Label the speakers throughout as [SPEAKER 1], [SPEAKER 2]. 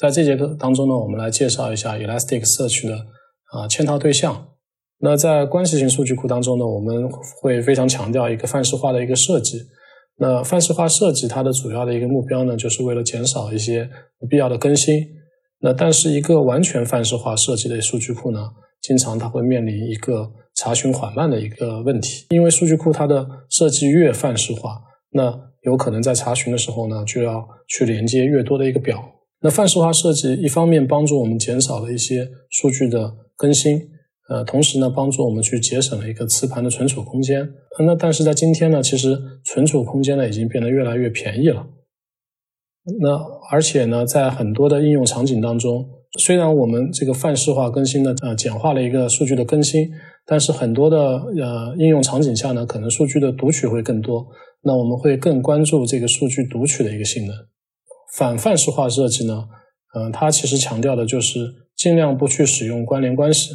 [SPEAKER 1] 在这节课当中呢，我们来介绍一下 Elasticsearch 的啊嵌套对象。那在关系型数据库当中呢，我们会非常强调一个范式化的一个设计。那范式化设计它的主要的一个目标呢，就是为了减少一些不必要的更新。那但是一个完全范式化设计的数据库呢，经常它会面临一个查询缓慢的一个问题，因为数据库它的设计越范式化，那有可能在查询的时候呢，就要去连接越多的一个表。那范式化设计一方面帮助我们减少了一些数据的更新。呃，同时呢，帮助我们去节省了一个磁盘的存储空间。那但是在今天呢，其实存储空间呢已经变得越来越便宜了。那而且呢，在很多的应用场景当中，虽然我们这个范式化更新呢呃简化了一个数据的更新，但是很多的呃应用场景下呢，可能数据的读取会更多。那我们会更关注这个数据读取的一个性能。反范式化设计呢，嗯，它其实强调的就是尽量不去使用关联关系。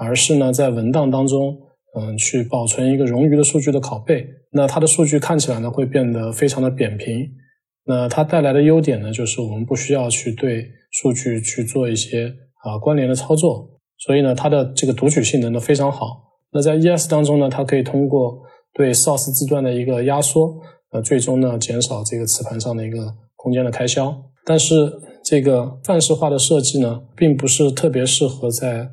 [SPEAKER 1] 而是呢，在文档当中，嗯，去保存一个冗余的数据的拷贝，那它的数据看起来呢，会变得非常的扁平。那它带来的优点呢，就是我们不需要去对数据去做一些啊关联的操作，所以呢，它的这个读取性能呢非常好。那在 ES 当中呢，它可以通过对 source 字段的一个压缩，呃，最终呢减少这个磁盘上的一个空间的开销。但是这个范式化的设计呢，并不是特别适合在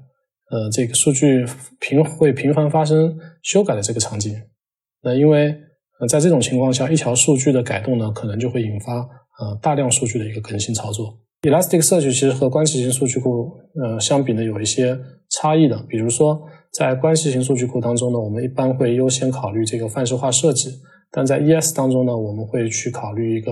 [SPEAKER 1] 呃，这个数据频会频繁发生修改的这个场景，那因为呃在这种情况下，一条数据的改动呢，可能就会引发呃大量数据的一个更新操作。Elasticsearch 其实和关系型数据库呃相比呢，有一些差异的。比如说，在关系型数据库当中呢，我们一般会优先考虑这个范式化设计，但在 ES 当中呢，我们会去考虑一个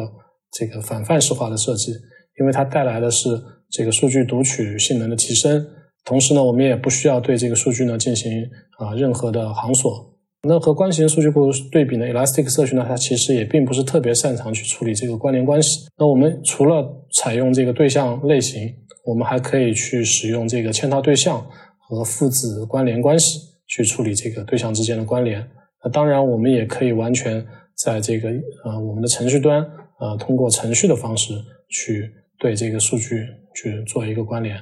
[SPEAKER 1] 这个反范式化的设计，因为它带来的是这个数据读取性能的提升。同时呢，我们也不需要对这个数据呢进行啊任何的行锁。那和关系型数据库对比呢，Elasticsearch 呢，它其实也并不是特别擅长去处理这个关联关系。那我们除了采用这个对象类型，我们还可以去使用这个嵌套对象和父子关联关系去处理这个对象之间的关联。那当然，我们也可以完全在这个呃我们的程序端呃通过程序的方式去对这个数据去做一个关联。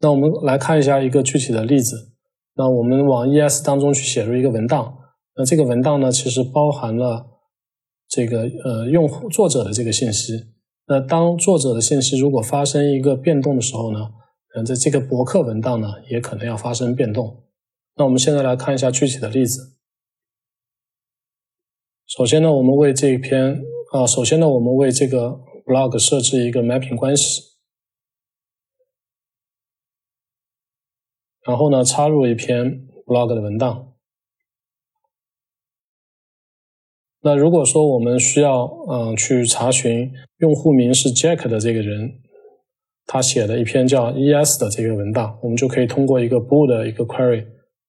[SPEAKER 1] 那我们来看一下一个具体的例子。那我们往 ES 当中去写入一个文档。那这个文档呢，其实包含了这个呃用户作者的这个信息。那当作者的信息如果发生一个变动的时候呢，嗯，在这个博客文档呢，也可能要发生变动。那我们现在来看一下具体的例子。首先呢，我们为这一篇啊，首先呢，我们为这个 blog 设置一个 mapping 关系。然后呢，插入一篇 blog 的文档。那如果说我们需要嗯去查询用户名是 Jack 的这个人，他写的一篇叫 ES 的这个文档，我们就可以通过一个 bool 的一个 query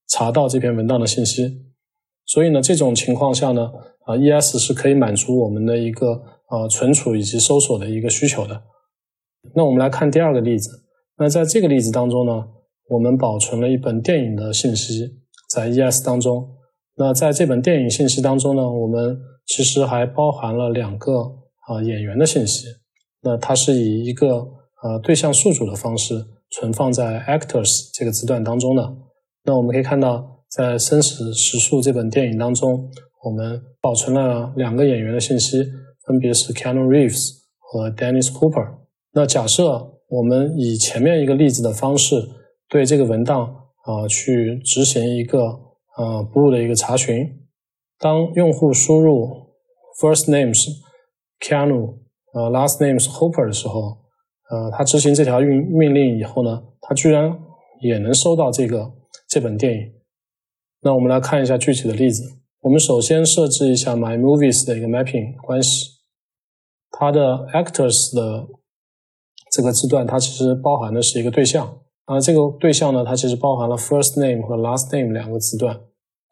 [SPEAKER 1] 查到这篇文档的信息。所以呢，这种情况下呢，啊 ES 是可以满足我们的一个啊存储以及搜索的一个需求的。那我们来看第二个例子。那在这个例子当中呢。我们保存了一本电影的信息在 ES 当中。那在这本电影信息当中呢，我们其实还包含了两个啊演员的信息。那它是以一个呃对象宿主的方式存放在 Actors 这个字段当中的。那我们可以看到，在《生死时速》这本电影当中，我们保存了两个演员的信息，分别是 Keanu Reeves 和 Dennis Cooper。那假设我们以前面一个例子的方式。对这个文档啊，去执行一个呃 blue 的一个查询。当用户输入 first name 是 Keanu，呃 last name 是 Hopper 的时候，呃，他执行这条命命令以后呢，他居然也能收到这个这本电影。那我们来看一下具体的例子。我们首先设置一下 My Movies 的一个 mapping 关系，它的 actors 的这个字段，它其实包含的是一个对象。啊，这个对象呢，它其实包含了 first name 和 last name 两个字段。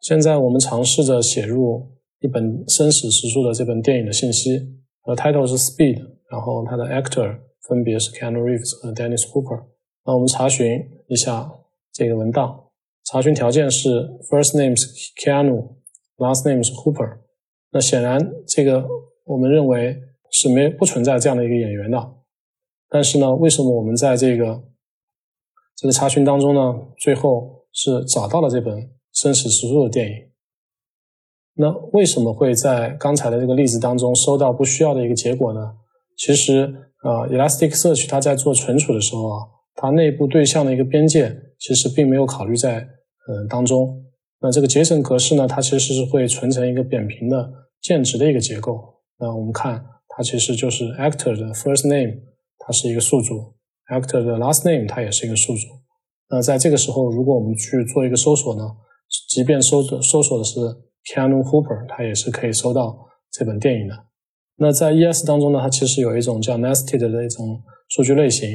[SPEAKER 1] 现在我们尝试着写入一本生死时速的这本电影的信息，呃，title 是 Speed，然后它的 actor 分别是 Keanu Reeves 和 Dennis Cooper。那我们查询一下这个文档，查询条件是 first name 是 Keanu，last name 是 Hooper，。那显然这个我们认为是没不存在这样的一个演员的。但是呢，为什么我们在这个这个查询当中呢，最后是找到了这本真实实录的电影？那为什么会在刚才的这个例子当中收到不需要的一个结果呢？其实啊，Elasticsearch 它在做存储的时候啊，它内部对象的一个边界其实并没有考虑在嗯当中。那这个 JSON 格式呢，它其实是会存成一个扁平的键值的一个结构。那我们看，它其实就是 actor 的 first name，它是一个宿主；actor 的 last name，它也是一个宿主。那在这个时候，如果我们去做一个搜索呢，即便搜索搜索的是 Keanu Hooper，它也是可以搜到这本电影的。那在 ES 当中呢，它其实有一种叫 nested 的一种数据类型。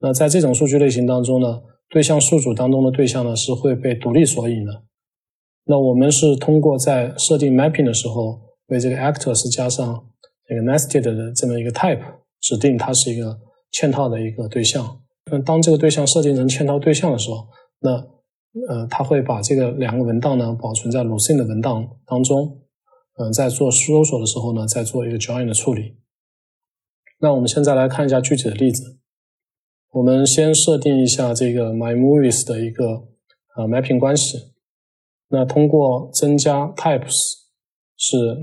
[SPEAKER 1] 那在这种数据类型当中呢，对象宿主当中的对象呢是会被独立索引的。那我们是通过在设定 mapping 的时候，为这个 actor 是加上这个 nested 的这么一个 type，指定它是一个嵌套的一个对象。那当这个对象设定成嵌套对象的时候，那呃，它会把这个两个文档呢保存在 Lucene 的文档当中。嗯，在做搜索的时候呢，再做一个 join 的处理。那我们现在来看一下具体的例子。我们先设定一下这个 my movies 的一个呃 mapping 关系。那通过增加 types 是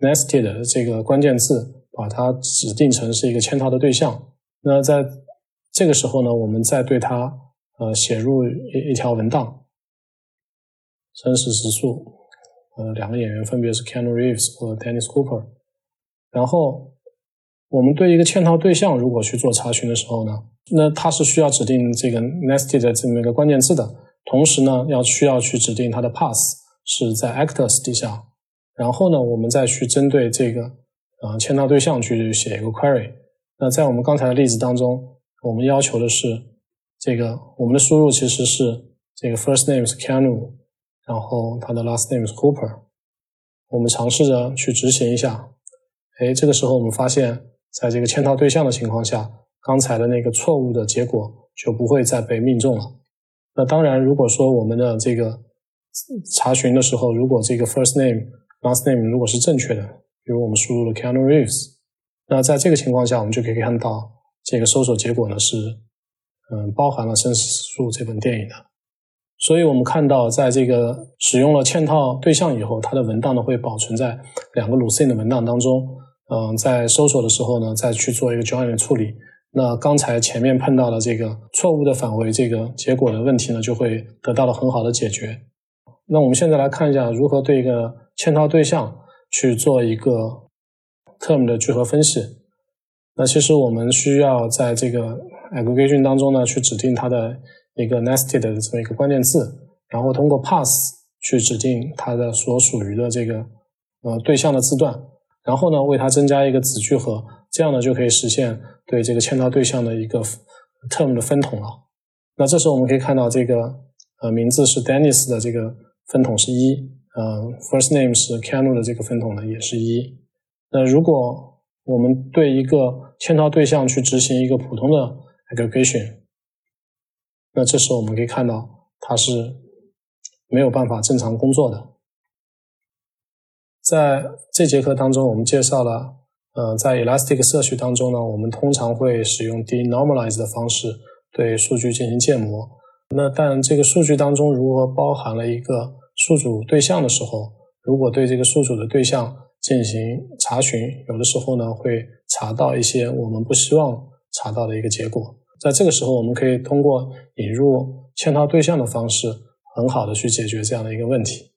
[SPEAKER 1] nested 这个关键字，把它指定成是一个嵌套的对象。那在这个时候呢，我们再对它呃写入一一条文档，真实时速。呃，两个演员分别是 Keanu Reeves 和 Dennis Cooper。然后，我们对一个嵌套对象如果去做查询的时候呢，那它是需要指定这个 nested 的这么一个关键字的。同时呢，要需要去指定它的 path 是在 actors 底下。然后呢，我们再去针对这个呃嵌套对象去写一个 query。那在我们刚才的例子当中，我们要求的是这个我们的输入其实是这个 first name 是 Keanu。然后它的 last name 是 Cooper，我们尝试着去执行一下，哎，这个时候我们发现，在这个嵌套对象的情况下，刚才的那个错误的结果就不会再被命中了。那当然，如果说我们的这个查询的时候，如果这个 first name last name 如果是正确的，比如我们输入了 Keanu Reeves，那在这个情况下，我们就可以看到这个搜索结果呢是，嗯，包含了《生死树》这本电影的。所以我们看到，在这个使用了嵌套对象以后，它的文档呢会保存在两个 Lucene 的文档当中。嗯，在搜索的时候呢，再去做一个 join 的处理。那刚才前面碰到的这个错误的返回这个结果的问题呢，就会得到了很好的解决。那我们现在来看一下如何对一个嵌套对象去做一个 term 的聚合分析。那其实我们需要在这个 aggregation 当中呢，去指定它的。一个 nested 的这么一个关键字，然后通过 pass 去指定它的所属于的这个呃对象的字段，然后呢为它增加一个子聚合，这样呢就可以实现对这个嵌套对象的一个 term 的分统了。那这时候我们可以看到这个呃名字是 Dennis 的这个分统是一，呃 first name 是 Keanu 的这个分统呢也是一。那如果我们对一个嵌套对象去执行一个普通的 aggregation。那这时候我们可以看到，它是没有办法正常工作的。在这节课当中，我们介绍了，呃，在 Elasticsearch 当中呢，我们通常会使用 denormalize 的方式对数据进行建模。那但这个数据当中如果包含了一个宿主对象的时候，如果对这个宿主的对象进行查询，有的时候呢会查到一些我们不希望查到的一个结果。在这个时候，我们可以通过引入嵌套对象的方式，很好的去解决这样的一个问题。